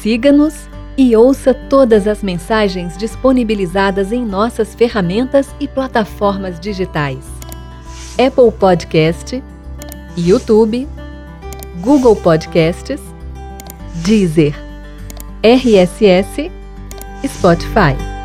Siga-nos e ouça todas as mensagens disponibilizadas em nossas ferramentas e plataformas digitais: Apple Podcast, YouTube, Google Podcasts, Deezer, RSS, Spotify.